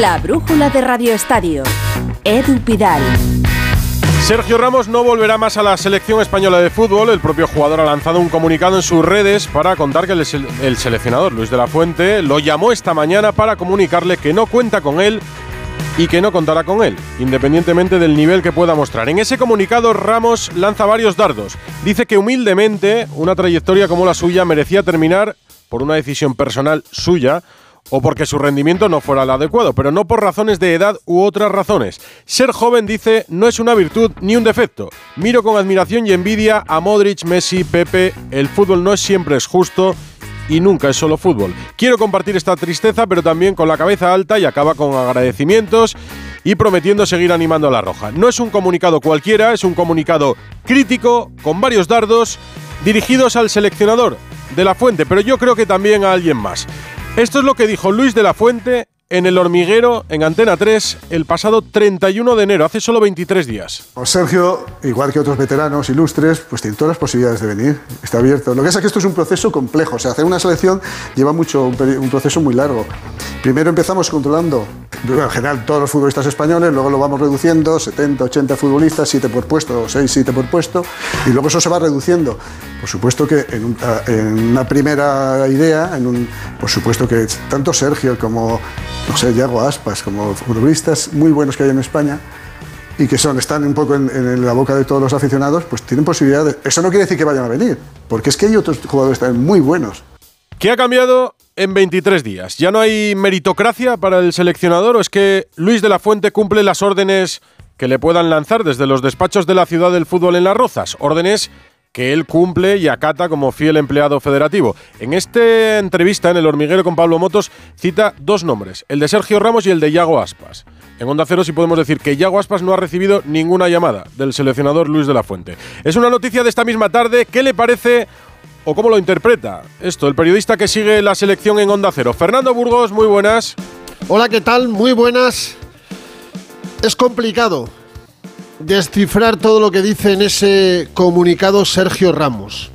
La brújula de Radio Estadio. Edu Pidal. Sergio Ramos no volverá más a la selección española de fútbol. El propio jugador ha lanzado un comunicado en sus redes para contar que el, el, seleccionador Luis de la Fuente lo llamó esta mañana para comunicarle que no cuenta con él y que no contará con él, independientemente del nivel que pueda mostrar. En ese comunicado Ramos lanza varios dardos. Dice que humildemente una trayectoria como la suya merecía terminar por una decisión personal suya o porque su rendimiento no fuera el adecuado, pero no por razones de edad u otras razones. Ser joven, dice, no es una virtud ni un defecto. Miro con admiración y envidia a Modric, Messi, Pepe. El fútbol no es siempre es justo y nunca es solo fútbol. Quiero compartir esta tristeza, pero también con la cabeza alta y acaba con agradecimientos y prometiendo seguir animando a la Roja. No es un comunicado cualquiera, es un comunicado crítico, con varios dardos, dirigidos al seleccionador de la Fuente, pero yo creo que también a alguien más. Esto es lo que dijo Luis de la Fuente en el hormiguero en Antena 3 el pasado 31 de enero, hace solo 23 días. Sergio, igual que otros veteranos ilustres, pues tiene todas las posibilidades de venir, está abierto. Lo que pasa es que esto es un proceso complejo, o sea, hacer una selección lleva mucho, un, proceso muy largo. Primero empezamos controlando, en general, todos los futbolistas españoles, luego lo vamos reduciendo, 70, 80 futbolistas, 7 por puesto, 6, 7 por puesto, y luego eso se va reduciendo. Por supuesto que en, una primera idea, por supuesto que tanto Sergio como no sé, Yago Aspas, como futbolistas muy buenos que hay en España y que son, están un poco en, la boca de todos los aficionados, pues tienen posibilidad de... Eso no quiere decir que vayan a venir, porque es que hay otros jugadores también muy buenos. ¿Qué ha cambiado en 23 días? ¿Ya no hay meritocracia para el seleccionador o es que Luis de la Fuente cumple las órdenes que le puedan lanzar desde los despachos de la ciudad del fútbol en Las Rozas? Órdenes que él cumple y acata como fiel empleado federativo. En esta entrevista en El Hormiguero con Pablo Motos cita dos nombres, el de Sergio Ramos y el de Yago Aspas. En Onda Cero sí podemos decir que Yago Aspas no ha recibido ninguna llamada del seleccionador Luis de la Fuente. Es una noticia de esta misma tarde. ¿Qué le parece o cómo lo interpreta esto el periodista que sigue la selección en Onda Cero? Fernando Burgos, muy buenas. Hola, ¿qué tal? Muy buenas. Es complicado descifrar todo lo que dice en ese comunicado Sergio Ramos.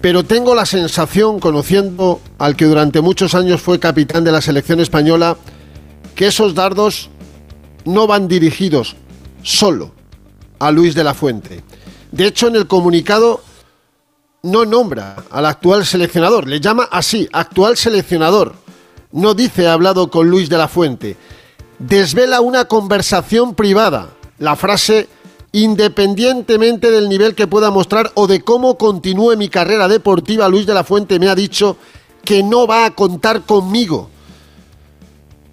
Pero tengo la sensación, conociendo al que durante muchos años fue capitán de la selección española, que esos dardos no van dirigidos solo a Luis de la Fuente. De hecho, en el comunicado no nombra al actual seleccionador, le llama así, actual seleccionador. No dice ha hablado con Luis de la Fuente. Desvela una conversación privada la frase independientemente del nivel que pueda mostrar o de cómo continúe mi carrera deportiva, Luis de la Fuente me ha dicho que no va a contar conmigo.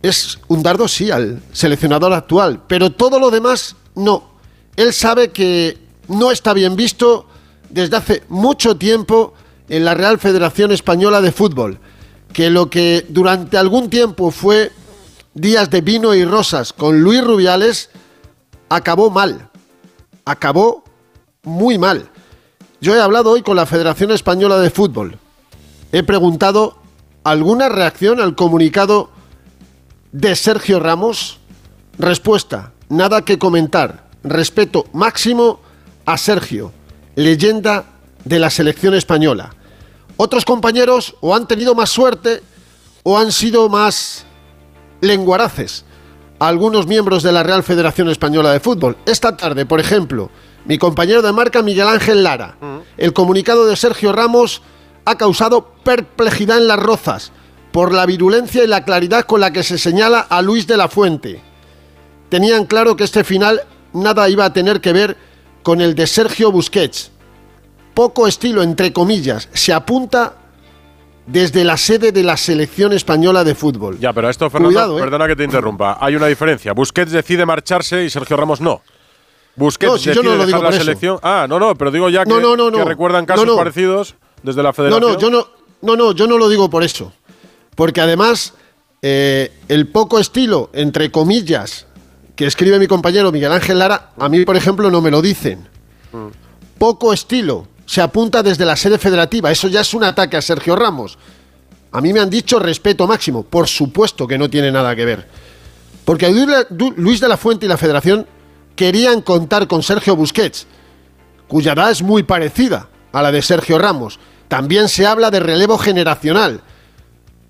Es un dardo, sí, al seleccionador actual, pero todo lo demás no. Él sabe que no está bien visto desde hace mucho tiempo en la Real Federación Española de Fútbol, que lo que durante algún tiempo fue días de vino y rosas con Luis Rubiales, acabó mal. Acabó muy mal. Yo he hablado hoy con la Federación Española de Fútbol. He preguntado alguna reacción al comunicado de Sergio Ramos. Respuesta, nada que comentar. Respeto máximo a Sergio, leyenda de la selección española. Otros compañeros o han tenido más suerte o han sido más lenguaraces algunos miembros de la Real Federación Española de Fútbol. Esta tarde, por ejemplo, mi compañero de marca Miguel Ángel Lara. El comunicado de Sergio Ramos ha causado perplejidad en las rozas por la virulencia y la claridad con la que se señala a Luis de la Fuente. Tenían claro que este final nada iba a tener que ver con el de Sergio Busquets. Poco estilo, entre comillas, se apunta desde la sede de la selección española de fútbol. Ya, pero esto, Fernando, ¿eh? perdona que te interrumpa. Hay una diferencia. Busquets decide marcharse y Sergio Ramos no. Busquets decide yo no lo digo la selección. Ah, no, no, pero digo ya que, que recuerdan casos parecidos desde la federación. No, no, yo no, no, no, yo no lo digo por eso. Porque además, eh, el poco estilo, entre comillas, que escribe mi compañero Miguel Ángel Lara, a mí, por ejemplo, no me lo dicen. Mm. Poco estilo se apunta desde la sede federativa. Eso ya es un ataque a Sergio Ramos. A mí me han dicho respeto máximo. Por supuesto que no tiene nada que ver. Porque Luis de la Fuente y la federación querían contar con Sergio Busquets, cuya edad es muy parecida a la de Sergio Ramos. También se habla de relevo generacional,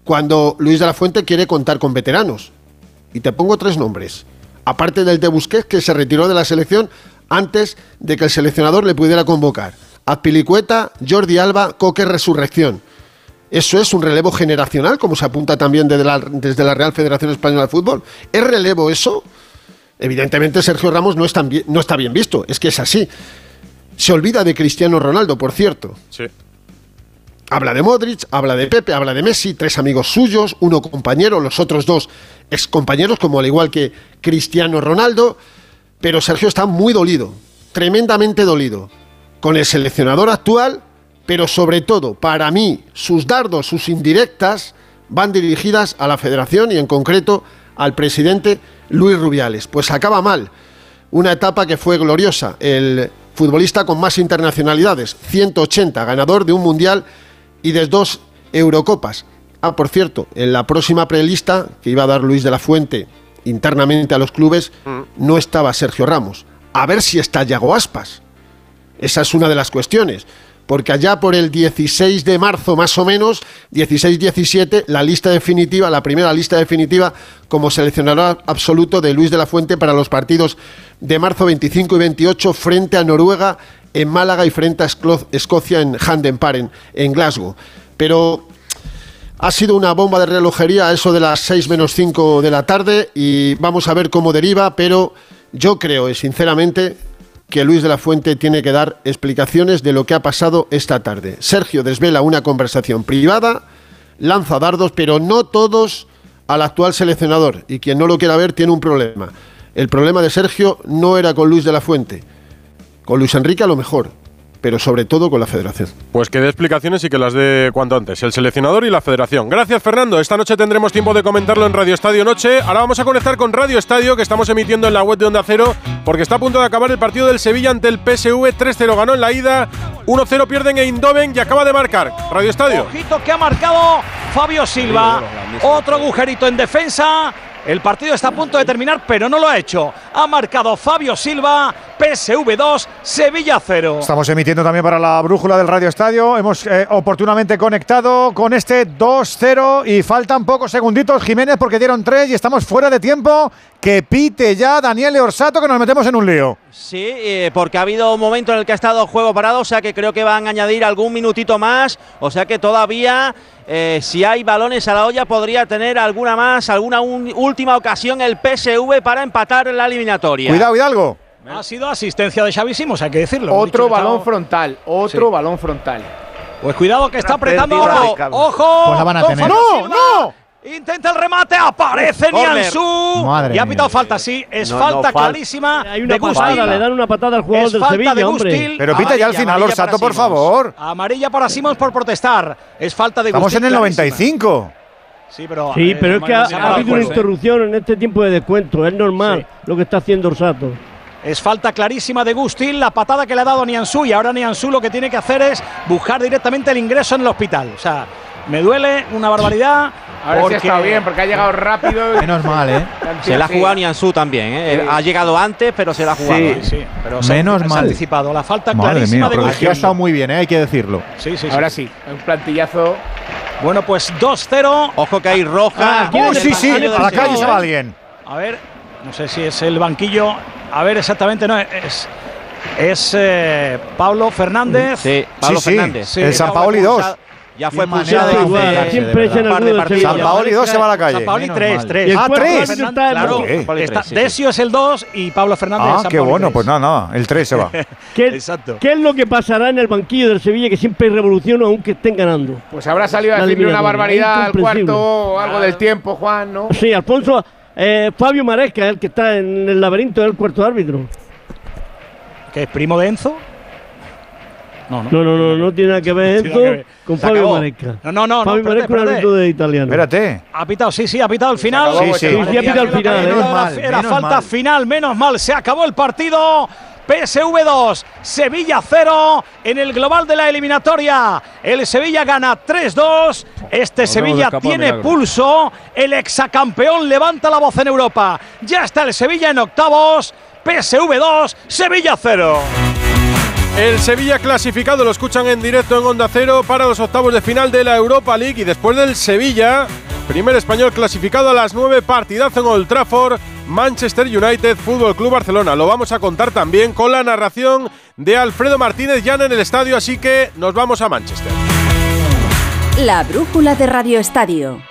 cuando Luis de la Fuente quiere contar con veteranos. Y te pongo tres nombres. Aparte del de Busquets, que se retiró de la selección antes de que el seleccionador le pudiera convocar. Azpilicueta, Jordi Alba, Coque Resurrección. ¿Eso es un relevo generacional, como se apunta también desde la, desde la Real Federación Española de Fútbol? ¿Es relevo eso? Evidentemente Sergio Ramos no, está bien, no está bien visto, es que es así. Se olvida de Cristiano Ronaldo, por cierto. Sí. Habla de Modric, habla de Pepe, habla de Messi, tres amigos suyos, uno compañero, los otros dos excompañeros, como al igual que Cristiano Ronaldo. Pero Sergio está muy dolido, tremendamente dolido, con el seleccionador actual, pero sobre todo, para mí, sus dardos, sus indirectas, van dirigidas a la federación y en concreto al presidente Luis Rubiales. Pues acaba mal. Una etapa que fue gloriosa. El futbolista con más internacionalidades, 180, ganador de un mundial y de dos Eurocopas. Ah, por cierto, en la próxima prelista que iba a dar Luis de la Fuente internamente a los clubes, no estaba Sergio Ramos. A ver si está Yago Aspas. Esa es una de las cuestiones. Porque allá por el 16 de marzo, más o menos, 16-17, la lista definitiva, la primera lista definitiva como seleccionador absoluto de Luis de la Fuente para los partidos de marzo 25 y 28 frente a Noruega en Málaga y frente a Escocia en Handen en Glasgow. Pero ha sido una bomba de relojería eso de las 6 menos 5 de la tarde y vamos a ver cómo deriva, pero yo creo, eh, sinceramente, que Luis de la Fuente tiene que dar explicaciones de lo que ha pasado esta tarde. Sergio desvela una conversación privada, lanza dardos, pero no todos al actual seleccionador. Y quien no lo quiera ver tiene un problema. El problema de Sergio no era con Luis de la Fuente, con Luis Enrique a lo mejor, pero sobre todo con la federación. Pues que dé explicaciones y que las dé cuanto antes, el seleccionador y la federación. Gracias, Fernando. Esta noche tendremos tiempo de comentarlo en Radio Estadio Noche. Ahora vamos a conectar con Radio Estadio, que estamos emitiendo en la web de Onda Cero, porque está a punto de acabar el partido del Sevilla ante el PSV. 3-0 ganó en la ida, 1-0 pierden en Eindhoven y acaba de marcar. Radio Estadio. Ojito que ha marcado Fabio Silva. Otro agujerito en defensa. El partido está a punto de terminar, pero no lo ha hecho. Ha marcado Fabio Silva, PSV 2, Sevilla 0. Estamos emitiendo también para la brújula del Radio Estadio. Hemos eh, oportunamente conectado con este 2-0 y faltan pocos segunditos, Jiménez, porque dieron tres y estamos fuera de tiempo. Que pite ya Daniel Orsato, que nos metemos en un lío. Sí, eh, porque ha habido un momento en el que ha estado juego parado, o sea que creo que van a añadir algún minutito más, o sea que todavía, eh, si hay balones a la olla, podría tener alguna más, alguna un- última ocasión el PSV para empatar la eliminatoria. Cuidado, Hidalgo. Ha sido asistencia de Xavi Simons, hay que decirlo. Otro balón frontal, otro Sí. balón frontal. Pues cuidado que está apretando ahora. ¡Ojo! Pues la van a con tener. Fabio ¡No, no! Intenta el remate, aparece. Madre y ha mía. pitado falta, sí. Es No, no, falta fal- clarísima Hay una de patada, le dan una patada al jugador Es del falta Sevilla, de hombre. Gustil. Pero pita ya al final, amarilla Orsato, para por Simons. favor. Amarilla para Simons por protestar. Es falta de Estamos Gustil en el clarísima. 95. Sí, pero, Sí, pero es que ha, habido una interrupción en este tiempo de descuento. Es normal lo que está haciendo Orsato. Es falta clarísima de Gustil, la patada que le ha dado Nianzú y ahora Nianzú lo que tiene que hacer es buscar directamente el ingreso en el hospital. O sea, me duele una barbaridad. Ahora sí porque ha estado bien, porque ha llegado rápido. Menos mal, ¿eh? Se la ha Sí. jugado Nianzú también, ¿eh? Sí. ha llegado antes, pero se la ha jugado. Sí, ¿eh? sí, pero se, Menos se ha mal. anticipado. La falta Madre clarísima mía, de pero Gustil. aquí ha estado muy bien, ¿eh? hay que decirlo. Sí, sí, sí. Ahora sí, un plantillazo. Bueno, pues 2-0. Ojo que hay roja. Ah, ¡Oh, sí, sí! A la calle se va alguien. A ver, no sé si es el banquillo. A ver exactamente, no, es. Es eh, Pablo Fernández. Sí, Pablo Sí, sí. Fernández. Sí. El San Paoli 2. Ya fue Qué pulsado siempre echan par alguno de. San Paoli 2 se va a la calle. San Paoli Menos 3, mal. 3. Y el Ah, cuarto tres. árbitro está en Claro. ¿Qué? Desio es el 2 y Pablo Fernández Ah, San qué Paoli bueno, tres. pues nada, nada. El 3 se va. ¿Qué, Exacto. ¿Qué es lo que pasará en el banquillo del Sevilla que siempre hay revolución aunque estén ganando? Pues habrá salido a decirle una barbaridad al cuarto, algo del tiempo, Juan, ¿no? Sí, Alfonso, eh, Fabio Maresca, el que está en el laberinto del cuarto árbitro. ¿Que es primo de Enzo? No, no. No, no, tiene nada que ver esto con Se Fabio acabó. Maresca. No, no, no, no, Fabio espérate, Maresca es un árbitro de italiano. Espérate. Ha pitado, sí, sí, ha pitado al final. acabó, Sí, sí. Sí, ha pitado al final, Era- menos era- mal, Era menos falta mal. final, menos mal. Se acabó el partido. PSV 2, Sevilla 0 en el global de la eliminatoria. El Sevilla gana 3-2. Este Sevilla tiene pulso. El exacampeón levanta la voz en Europa. Ya está el Sevilla en octavos. PSV 2, Sevilla 0. El Sevilla clasificado lo escuchan en directo en Onda Cero para los octavos de final de la Europa League y después del Sevilla, Primer español clasificado a las 9, partidazo en Old Trafford, Manchester United, Fútbol Club Barcelona. Lo vamos a contar también con la narración de Alfredo Martínez Llano en el estadio, así que nos vamos a Manchester. La brújula de Radio Estadio.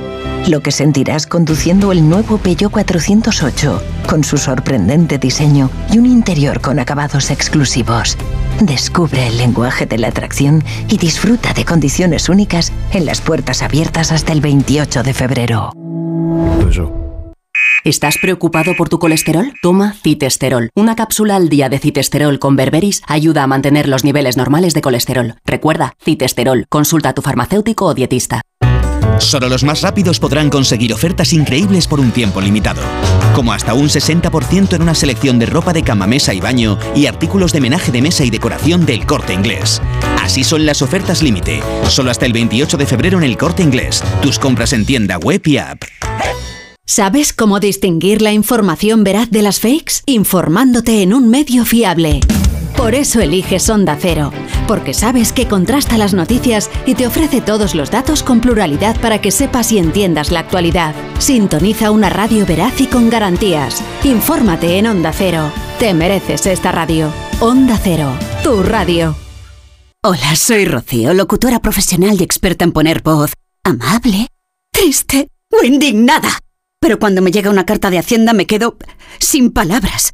Lo que sentirás conduciendo el nuevo Peugeot 408, con su sorprendente diseño y un interior con acabados exclusivos. Descubre el lenguaje de la atracción y disfruta de condiciones únicas en las puertas abiertas hasta el 28 de febrero. ¿Estás preocupado por tu colesterol? Toma citesterol. Una cápsula al día de citesterol con berberis ayuda a mantener los niveles normales de colesterol. Recuerda, citesterol. Consulta a tu farmacéutico o dietista. Solo los más rápidos podrán conseguir ofertas increíbles por un tiempo limitado. Como hasta un 60% en una selección de ropa de cama, mesa y baño y artículos de menaje de mesa y decoración del corte inglés. Así son las ofertas límite. Solo hasta el 28 de febrero en el corte inglés. Tus compras en tienda web y app. ¿Sabes cómo distinguir la información veraz de las fakes? Informándote en un medio fiable. Por eso eliges Onda Cero, porque sabes que contrasta las noticias y te ofrece todos los datos con pluralidad para que sepas y entiendas la actualidad. Sintoniza una radio veraz y con garantías. Infórmate en Onda Cero. Te mereces esta radio. Onda Cero, tu radio. Hola, soy Rocío, locutora profesional y experta en poner voz amable, triste o indignada. Pero cuando me llega una carta de Hacienda me quedo sin palabras.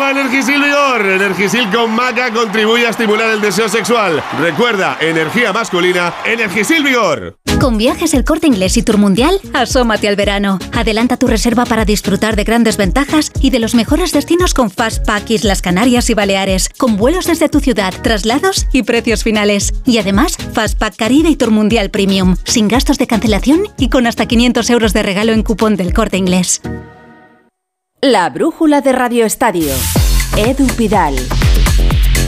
Toma Energisil Vigor. Energisil con maca contribuye a estimular el deseo sexual. Recuerda, energía masculina, Energisil Vigor. Con viajes el corte inglés y Tour Mundial, asómate al verano. Adelanta tu reserva para disfrutar de grandes ventajas y de los mejores destinos con Fastpack Islas Canarias y Baleares, con vuelos desde tu ciudad, traslados y precios finales. Y además, Fastpack Caribe y Tour Mundial Premium, sin gastos de cancelación y con hasta 500 euros de regalo en cupón del corte inglés. La brújula de Radio Estadio. Edu Pidal.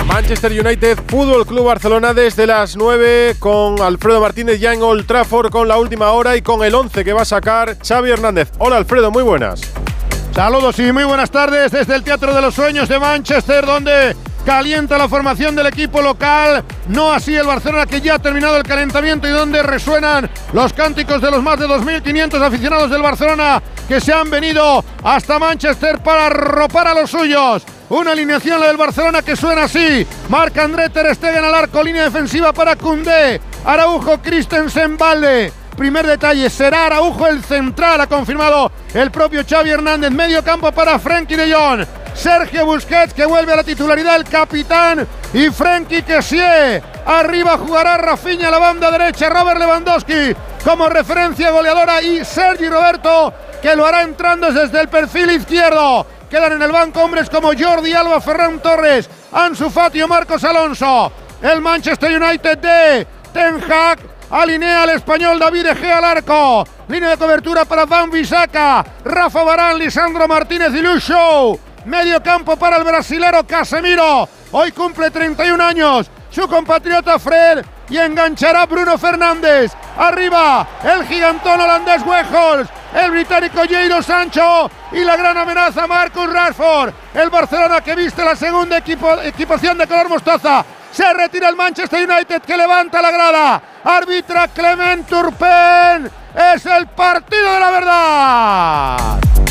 Manchester United, Fútbol Club Barcelona desde las 9 con Alfredo Martínez ya en Old Trafford con la última hora y con el 11 que va a sacar Xavi Hernández. Hola Alfredo, muy buenas. Saludos y muy buenas tardes desde el Teatro de los Sueños de Manchester donde calienta la formación del equipo local, no así el Barcelona que ya ha terminado el calentamiento y donde resuenan los cánticos de los más de 2.500 aficionados del Barcelona que se han venido hasta Manchester para ropar a los suyos. Una alineación la del Barcelona que suena así. Marc André Ter Stegen al arco, línea defensiva para Koundé. Araujo, Christensen, Valde. Primer detalle, será Araujo el central, ha confirmado el propio Xavi Hernández. Medio campo para Frenkie de Jong. Sergio Busquets que vuelve a la titularidad, el capitán. Y Frenkie Kessie. Arriba jugará Rafinha la banda derecha. Robert Lewandowski como referencia goleadora. Y Sergi Roberto que lo hará entrando desde el perfil izquierdo. Quedan en el banco hombres como Jordi Alba, Ferran Torres, Ansu Fati o Marcos Alonso. El Manchester United de Ten Hag alinea al español David Egea al arco. Línea de cobertura para Van Bisaca, Rafa Barán, Lisandro Martínez y Lucho. Medio campo para el brasilero Casemiro. Hoy cumple 31 años. Su compatriota Fred y enganchará Bruno Fernández. Arriba, el gigantón holandés Weghorst, el británico Jadon Sancho y la gran amenaza Marcus Rashford. El Barcelona que viste la segunda equipación de color mostaza. Se retira el Manchester United que levanta la grada. Arbitra Clement Turpin. Es el partido de la verdad.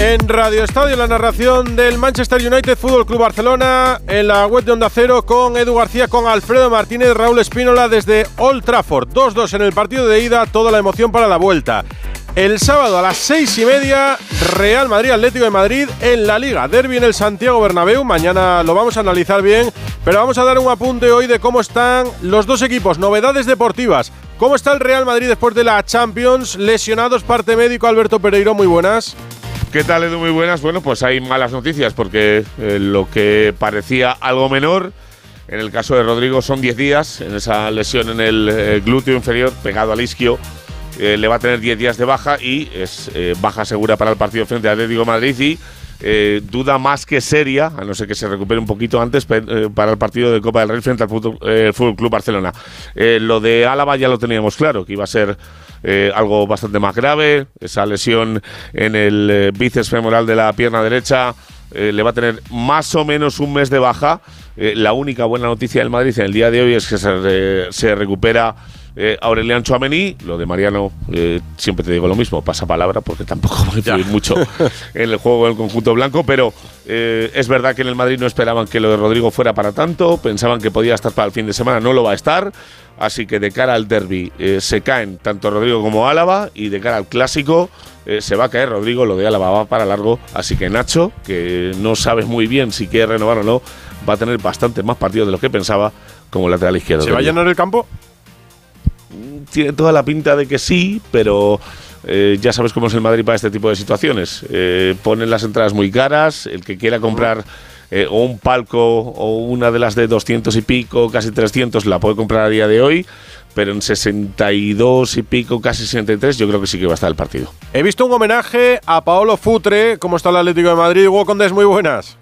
En Radio Estadio, la narración del Manchester United Fútbol Club Barcelona, en la web de Onda Cero, con Edu García, con Alfredo Martínez, Raúl Espínola desde Old Trafford. 2-2 en el partido de ida, toda la emoción para la vuelta. El sábado a las seis y media, Real Madrid Atlético de Madrid en la Liga. Derby en el Santiago Bernabéu. Mañana lo vamos a analizar bien, pero vamos a dar un apunte hoy de cómo están los dos equipos. Novedades deportivas. ¿Cómo está el Real Madrid después de la Champions? Lesionados, parte médico, Alberto Pereiro, muy buenas. ¿Qué tal, Edu? Muy buenas. Bueno, pues hay malas noticias porque eh, lo que parecía algo menor, en el caso de Rodrigo son 10 días en esa lesión en el eh, glúteo inferior pegado al isquio. eh, le va a tener 10 días de baja y es eh, baja segura para el partido frente a Atlético Madrid y duda más que seria, a no ser que se recupere un poquito antes, para el partido de Copa del Rey frente al Fútbol, Fútbol Club Barcelona. Lo de Álava ya lo teníamos claro, que iba a ser eh, algo bastante más grave. Esa lesión en el eh, bíceps femoral de la pierna derecha eh, le va a tener más o menos un mes de baja. Eh, la única buena noticia del Madrid en el día de hoy es que se, re- se recupera eh, Aurelian Chouameni. Lo de Mariano, eh, siempre te digo lo mismo, pasa palabra porque tampoco va a influir mucho en el juego del conjunto blanco, pero eh, es verdad que en el Madrid no esperaban que lo de Rodrigo fuera para tanto, pensaban que podía estar para el fin de semana, no lo va a estar. Así que de cara al derby eh, se caen tanto Rodrigo como Álava y de cara al clásico eh, se va a caer Rodrigo, lo de Álava va para largo. Así que Nacho, que no sabes muy bien si quiere renovar o no, va a tener bastante más partidos de lo que pensaba como lateral izquierdo. ¿Se va a llenar el campo? Tiene toda la pinta de que sí, pero eh, ya sabes cómo es el Madrid para este tipo de situaciones. Ponen las entradas muy caras, el que quiera comprar eh, o un palco o una de las de 200 y pico, casi 300, la puede comprar a día de hoy, pero en 62 y pico, casi 63, yo creo que sí que va a estar el partido. He visto un homenaje a Paolo Futre. ¿Cómo está el Atlético de Madrid? Hugo Condés, muy buenas.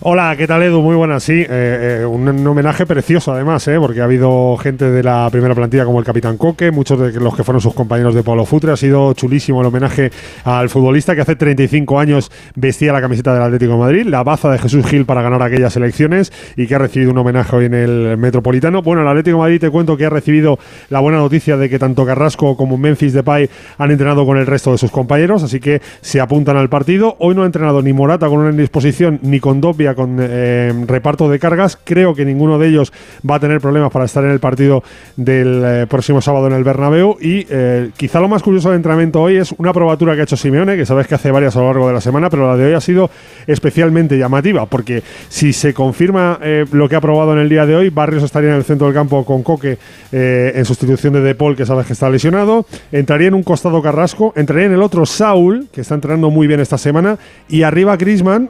Hola, ¿qué tal Edu? Muy buenas, sí. eh, eh, un, un homenaje precioso además, eh, porque ha habido gente de la primera plantilla como el Capitán Coque, muchos de los que fueron sus compañeros de Pablo Futre. Ha sido chulísimo el homenaje al futbolista que hace 35 años vestía la camiseta del Atlético de Madrid, la baza de Jesús Gil para ganar aquellas elecciones y que ha recibido un homenaje hoy en el Metropolitano. Bueno, el Atlético de Madrid te cuento que ha recibido la buena noticia de que tanto Carrasco como Memphis Depay han entrenado con el resto de sus compañeros, así que se apuntan al partido. Hoy no ha entrenado ni Morata con una indisposición ni con Con eh, reparto de cargas. Creo que ninguno de ellos va a tener problemas para estar en el partido del eh, próximo sábado en el Bernabéu. Y eh, quizá lo más curioso del entrenamiento hoy es una probatura que ha hecho Simeone, que sabes que hace varias a lo largo de la semana, pero la de hoy ha sido especialmente llamativa, porque si se confirma lo que ha probado en el día de hoy, Barrios estaría en el centro del campo con Coque en sustitución de De que sabes que está lesionado. Entraría en un costado Carrasco, entraría en el otro Saúl, que está entrenando muy bien esta semana, y arriba Grisman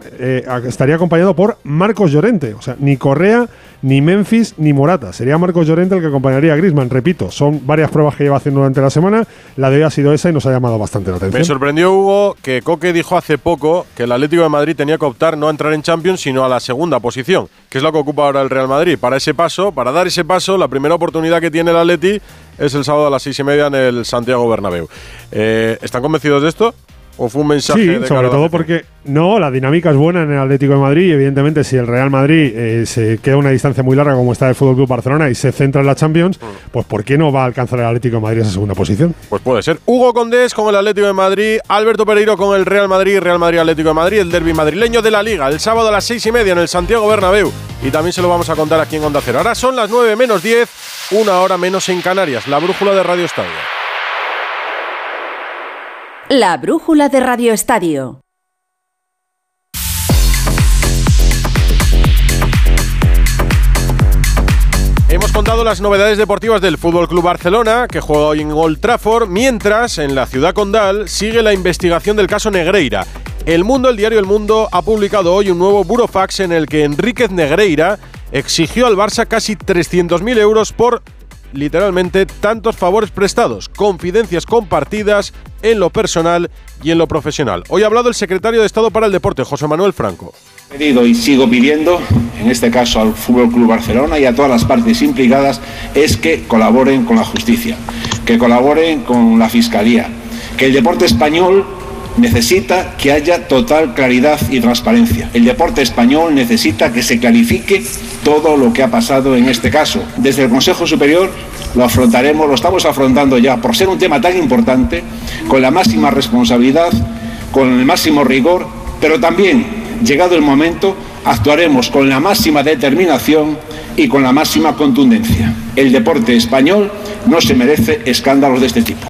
estaría acompañado por Marcos Llorente. O sea, ni Correa, ni Memphis, ni Morata. Sería Marcos Llorente el que acompañaría a Grisman. Repito, son varias pruebas que lleva haciendo durante la semana. La de hoy ha sido esa y nos ha llamado bastante la atención. Me sorprendió, Hugo, que Coque dijo hace poco que el Atlético de Madrid tenía que optar no a entrar en Champions, sino a la segunda posición, que es lo que ocupa ahora el Real Madrid. Para ese paso, para dar ese paso, la primera oportunidad que tiene el Atleti es el sábado a las seis y media en el Santiago Bernabéu. Eh, ¿Están convencidos de esto? ¿O fue un mensaje Sí, de sobre todo porque no, la dinámica es buena en el Atlético de Madrid y evidentemente si el Real Madrid eh, se queda a una distancia muy larga como está el Fútbol Club Barcelona y se centra en la Champions, pues ¿por qué no va a alcanzar el Atlético de Madrid esa segunda posición? Pues puede ser. Hugo Condés con el Atlético de Madrid, Alberto Pereiro con el Real Madrid, Real Madrid Atlético de Madrid, el derby madrileño de la Liga, el sábado a las seis y media en el Santiago Bernabéu. Y también se lo vamos a contar aquí en Onda Cero. Ahora son las 9 menos 10, una hora menos en Canarias, la brújula de Radio Estadio. La brújula de Radio Estadio. Hemos contado las novedades deportivas del Fútbol Club Barcelona, que juega hoy en Old Trafford, mientras en la ciudad condal sigue la investigación del caso Negreira. El Mundo, el diario El Mundo, ha publicado hoy un nuevo burofax en el que Enríquez Negreira exigió al Barça casi 300.000 euros por literalmente tantos favores prestados, confidencias compartidas en lo personal y en lo profesional. Hoy ha hablado el secretario de Estado para el Deporte, José Manuel Franco. pedido y sigo pidiendo, en este caso al Fútbol Club Barcelona y a todas las partes implicadas, es que colaboren con la justicia, que colaboren con la fiscalía, que el deporte español necesita que haya total claridad y transparencia. El deporte español necesita que se clarifique todo lo que ha pasado en este caso. Desde el Consejo Superior lo afrontaremos, lo estamos afrontando ya por ser un tema tan importante, con la máxima responsabilidad, con el máximo rigor, pero también, llegado el momento, actuaremos con la máxima determinación y con la máxima contundencia. El deporte español no se merece escándalos de este tipo.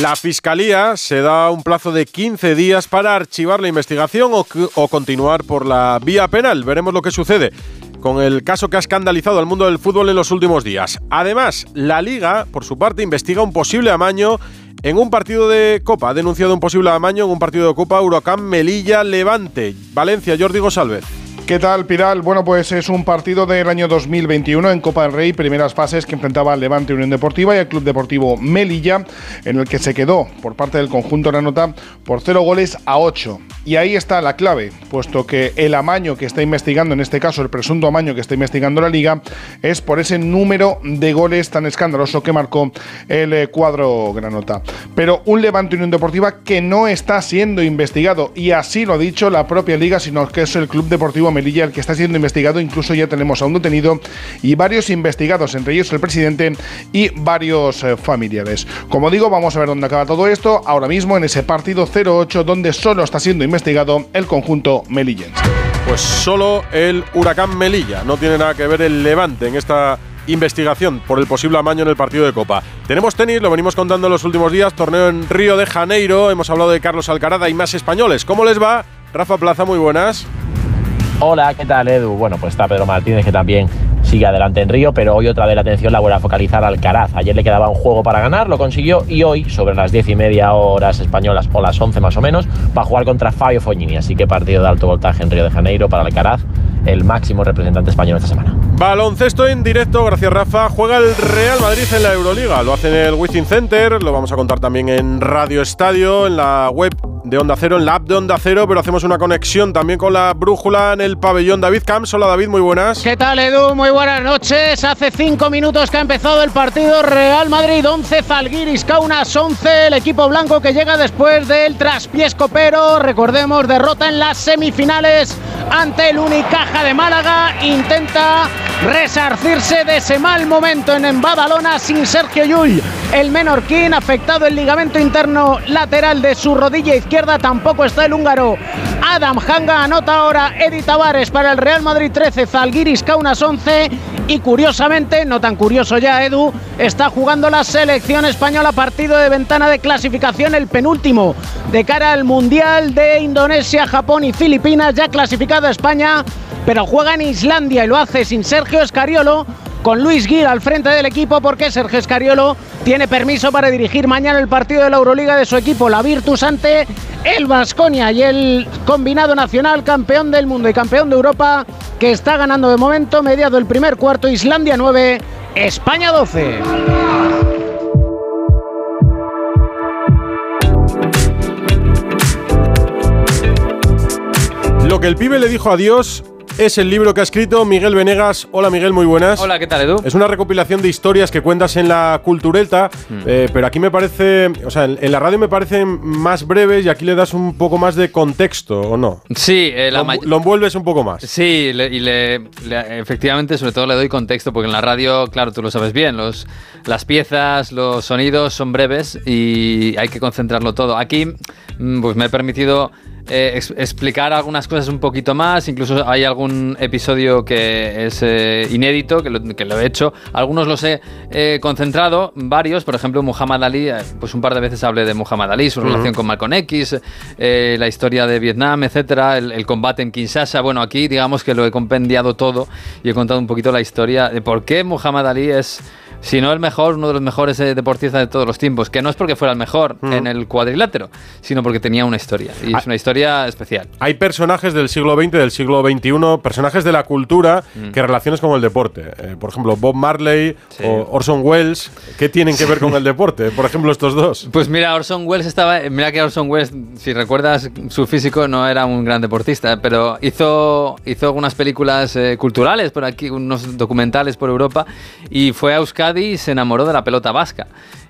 La Fiscalía se da un plazo de 15 días para archivar la investigación o, continuar por la vía penal. Veremos lo que sucede con el caso que ha escandalizado al mundo del fútbol en los últimos días. Además, la Liga, por su parte, investiga un posible amaño en un partido de Copa. Ha denunciado un posible amaño en un partido de Copa Huracán Melilla Levante. Valencia, Jordi González. ¿Qué tal, Piral? Bueno, pues es un partido del año 2021 en Copa del Rey, primeras fases que enfrentaba al Levante Unión Deportiva y al Club Deportivo Melilla, en el que se quedó por parte del conjunto de la nota por cero goles a 8. Y ahí está la clave, puesto que el amaño que está investigando, en este caso el presunto amaño que está investigando la liga, es por ese número de goles tan escandaloso que marcó el eh, cuadro Granota. Pero un Levante Unión Deportiva que no está siendo investigado, y así lo ha dicho la propia liga, sino que es el Club Deportivo Melilla el que está siendo investigado. Incluso ya tenemos a un detenido y varios investigados, entre ellos el presidente y varios eh, familiares. Como digo, vamos a ver dónde acaba todo esto. Ahora mismo en ese partido 0-8, donde solo está siendo investigado el conjunto melillense. Pues solo el huracán Melilla. No tiene nada que ver el Levante en esta investigación por el posible amaño en el partido de Copa. Tenemos tenis, lo venimos contando en los últimos días, torneo en Río de Janeiro, hemos hablado de Carlos Alcaraz y más españoles. ¿Cómo les va? Rafa Plaza, muy buenas. Hola, ¿qué tal Edu? Bueno, pues está Pedro Martínez que también sigue adelante en Río, pero hoy otra vez la atención la vuelve a focalizar al Alcaraz. Ayer le quedaba un juego para ganar, lo consiguió y hoy, sobre las 10 y media horas españolas o las 11 más o menos, va a jugar contra Fabio Fognini. Así que partido de alto voltaje en Río de Janeiro para Alcaraz, el máximo representante español esta semana. Baloncesto en directo, gracias Rafa. Juega el Real Madrid en la Euroliga. Lo hace en el Wizzing Center, lo vamos a contar también en Radio Estadio, en la web de Onda Cero, en la app de Onda Cero, pero hacemos una conexión también con la brújula en el pabellón David Camps. Hola David, muy buenas. ¿Qué tal Edu? Muy buenas noches. Hace cinco minutos que ha empezado el partido Real Madrid 11, Zalgiris Kaunas 11, el equipo blanco que llega después del traspiés copero. Recordemos, derrota en las semifinales ante el Unicaja de Málaga. Intenta resarcirse de ese mal momento en Badalona sin Sergio Llull. El menorquín afectado el ligamento interno lateral de su rodilla izquierda. Tampoco está el húngaro Adam Hanga. Anota ahora Edi Tavares para el Real Madrid 13, Zalgiris Kaunas 11. Y curiosamente, no tan curioso ya Edu, está jugando la selección española partido de ventana de clasificación, el penúltimo de cara al Mundial de Indonesia, Japón y Filipinas, ya clasificado España, pero juega en Islandia y lo hace sin Sergio Escariolo con Luis Gil al frente del equipo porque Sergio Escariolo tiene permiso para dirigir mañana el partido de la Euroliga de su equipo, la Virtus ante el Vasconia y el combinado nacional campeón del mundo y campeón de Europa que está ganando de momento mediado el primer cuarto Islandia 9, España 12. Lo que el pibe le dijo a Dios es el libro que ha escrito Miguel Venegas. Hola Miguel, muy buenas. Hola, ¿qué tal Edu? Es una recopilación de historias que cuentas en la Cultureta, Mm. eh, pero aquí me parece, o sea, en, en la radio me parecen más breves y aquí le das un poco más de contexto, ¿o no? Sí, eh, la lo, envuelves un poco más. Sí, le- y le, le- efectivamente, sobre todo le doy contexto, porque en la radio, claro, tú lo sabes bien, los, las piezas, los sonidos son breves y hay que concentrarlo todo. Aquí, mm, pues me he permitido eh, ex- explicar algunas cosas un poquito más, incluso hay algún episodio que es eh, inédito, que lo, que lo he hecho. Algunos los he eh, concentrado, varios, por ejemplo, Muhammad Ali, pues un par de veces hablé de Muhammad Ali, su relación con Malcolm X, la historia de Vietnam, etcétera, el, el combate en Kinshasa. Bueno, aquí digamos que lo he compendiado todo y he contado un poquito la historia de por qué Muhammad Ali es, si no el mejor, uno de los mejores eh, deportistas de todos los tiempos. Que no es porque fuera el mejor Mm. en el cuadrilátero, sino porque tenía una historia. Y Ah. es una historia especial. Hay personajes del siglo XX, del siglo XXI, personajes de la cultura Mm. que relaciones con el deporte. Eh, por ejemplo, Bob Marley o Orson Welles, ¿qué tienen que ver con el deporte? Por ejemplo, estos dos. Pues mira, Orson Welles estaba. Mira que Orson Welles, si recuerdas, su físico no era un gran deportista, pero hizo, hizo algunas películas eh, culturales por aquí, unos documentales por Europa, y fue a Euskadi se enamoró de la pelota vasca.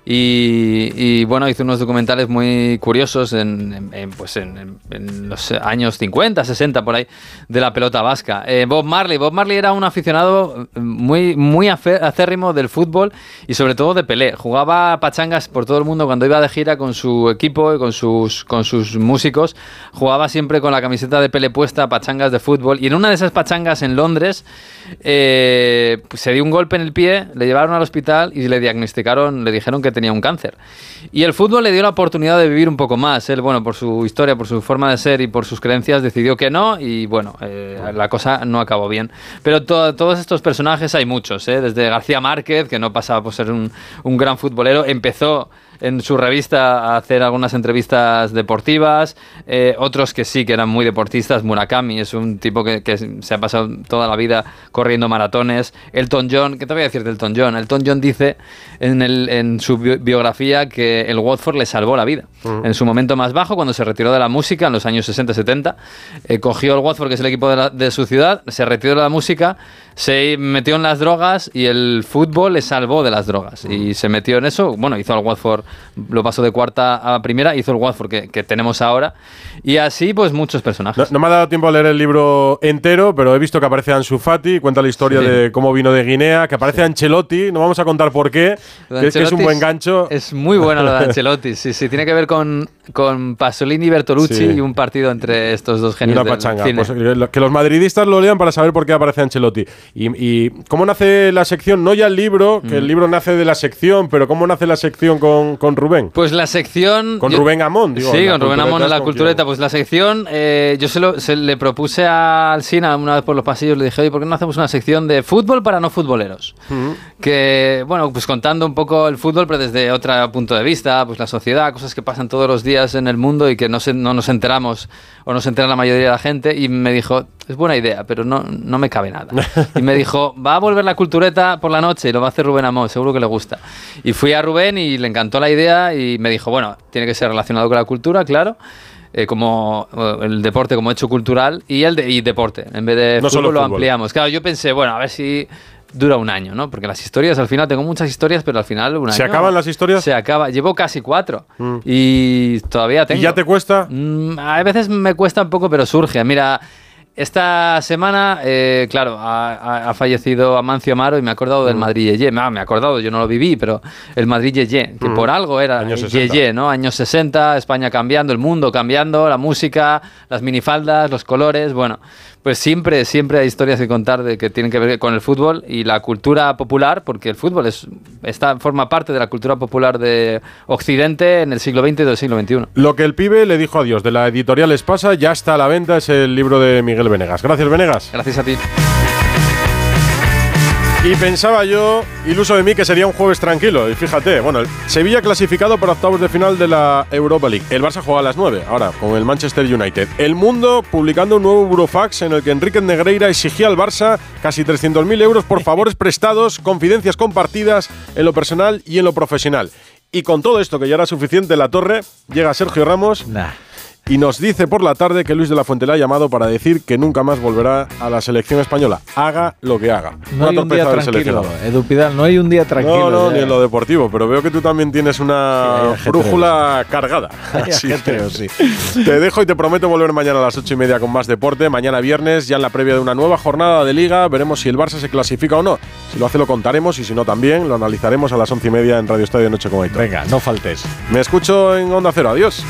Y, y, bueno, hizo unos documentales muy curiosos en, en- en, pues en, en- los años 50, 60 por ahí de la pelota vasca. Eh, Bob Marley, Bob Marley era un aficionado muy, muy acérrimo del fútbol y sobre todo de Pelé. Jugaba pachangas por todo el mundo cuando iba de gira con su equipo y con sus, con sus músicos. Jugaba siempre con la camiseta de Pelé puesta, pachangas de fútbol. Y en una de esas pachangas en Londres eh, pues se dio un golpe en el pie, le llevaron al hospital hospital y le diagnosticaron, le dijeron que tenía un cáncer. Y el fútbol le dio la oportunidad de vivir un poco más. Él, bueno, por su historia, por su forma de ser y por sus creencias, decidió que no y bueno, eh, la cosa no acabó bien. Pero todos estos personajes hay muchos, ¿eh? desde García Márquez, que no pasaba por ser un, un gran futbolero, empezó en su revista a hacer algunas entrevistas deportivas, eh, otros que sí, que eran muy deportistas. Murakami es un tipo que, se ha pasado toda la vida corriendo maratones. Elton John, ¿qué te voy a decir de Elton John? Elton John dice en, el, en su biografía que el Watford le salvó la vida. En su momento más bajo, cuando se retiró de la música en los años 60-70, eh, cogió el Watford, que es el equipo de, de su ciudad, se retiró de la música se metió en las drogas y el fútbol le salvó de las drogas. Y se metió en eso. Bueno, hizo al Watford, lo pasó de cuarta a primera, hizo el Watford que, que tenemos ahora. Y así, pues muchos personajes. No, me ha dado tiempo a leer el libro entero, pero he visto que aparece Ansu Fati, cuenta la historia de cómo vino de Guinea, que aparece Ancelotti. No vamos a contar por qué, que, es un buen gancho. Es muy bueno lo de Ancelotti, sí, sí. Tiene que ver con, con Pasolini y Bertolucci y un partido entre estos dos genios. una pachanga. Pues, que los madridistas lo lean para saber por qué aparece Ancelotti. Y, cómo nace la sección, no ya el libro, que el mm. libro nace de la sección, pero cómo nace la sección con, con Rubén. Pues la sección. Con Rubén Amón, digo. Sí, con Rubén Amón en la cultureta. Pues la sección, eh, yo se, lo, le propuse a Alcina una vez por los pasillos, le dije, oye, ¿por qué no hacemos una sección de fútbol para no futboleros? Que, bueno, pues contando un poco el fútbol, pero desde otro punto de vista, pues la sociedad, cosas que pasan todos los días en el mundo y que no, se, no nos enteramos o no se entera la mayoría de la gente. Y me dijo, es buena idea, pero no, no me cabe nada. Y me dijo, va a volver la cultureta por la noche y lo va a hacer Rubén Amón, seguro que le gusta. Y fui a Rubén y le encantó la idea y me dijo, bueno, tiene que ser relacionado con la cultura, claro. Eh, como eh, el deporte como hecho cultural y el de, y deporte. En vez de fútbol, lo ampliamos. Claro, yo pensé, bueno, a ver si dura un año, ¿no? Porque las historias, al final, tengo muchas historias, pero al final un ¿Se acaban las historias? Se acaba. Llevo casi cuatro. Mm. Y todavía tengo. ¿Y ya te cuesta? Mm, a veces me cuesta un poco, pero surge. Mira, esta semana, eh, claro, ha, fallecido Amancio Amaro y me he acordado del mm. Madrid Yeye. me he acordado, yo no lo viví, pero el Madrid Yeye, que mm. por algo era Yeye, ¿no? Años 60, España cambiando, el mundo cambiando, la música, las minifaldas, los colores, bueno. Pues siempre, siempre hay historias que contar de que tienen que ver con el fútbol y la cultura popular, porque el fútbol es, está, forma parte de la cultura popular de Occidente en el siglo XX y del siglo XXI. Lo que el pibe le dijo a Dios de la editorial Espasa ya está a la venta, es el libro de Miguel Venegas. Gracias, Venegas. Gracias a ti. Y pensaba yo, iluso de mí, que sería un jueves tranquilo. Y fíjate, bueno, Sevilla clasificado para octavos de final de la Europa League. El Barça juega a las 9, ahora, con el Manchester United. El Mundo publicando un nuevo burofax en el que Enrique Negreira exigía al Barça casi 300.000 euros por favores prestados, confidencias compartidas en lo personal y en lo profesional. Y con todo esto, que ya era suficiente la torre, llega Sergio Ramos y nos dice por la tarde que Luis de la Fuente le ha llamado para decir que nunca más volverá a la selección española. Haga lo que haga. No hay un día tranquilo, Edu Pidal, no hay un día tranquilo. No, no, ni en lo deportivo, pero veo que tú también tienes una brújula cargada. sí, sí. Te dejo y te prometo volver mañana a las ocho y media con más deporte. Mañana viernes, ya en la previa de una nueva jornada de liga, veremos si el Barça se clasifica o no. Si lo hace lo contaremos y si no también lo analizaremos a las once y media en Radio Estadio Noche con. Venga, no faltes. Me escucho en Onda Cero. Adiós.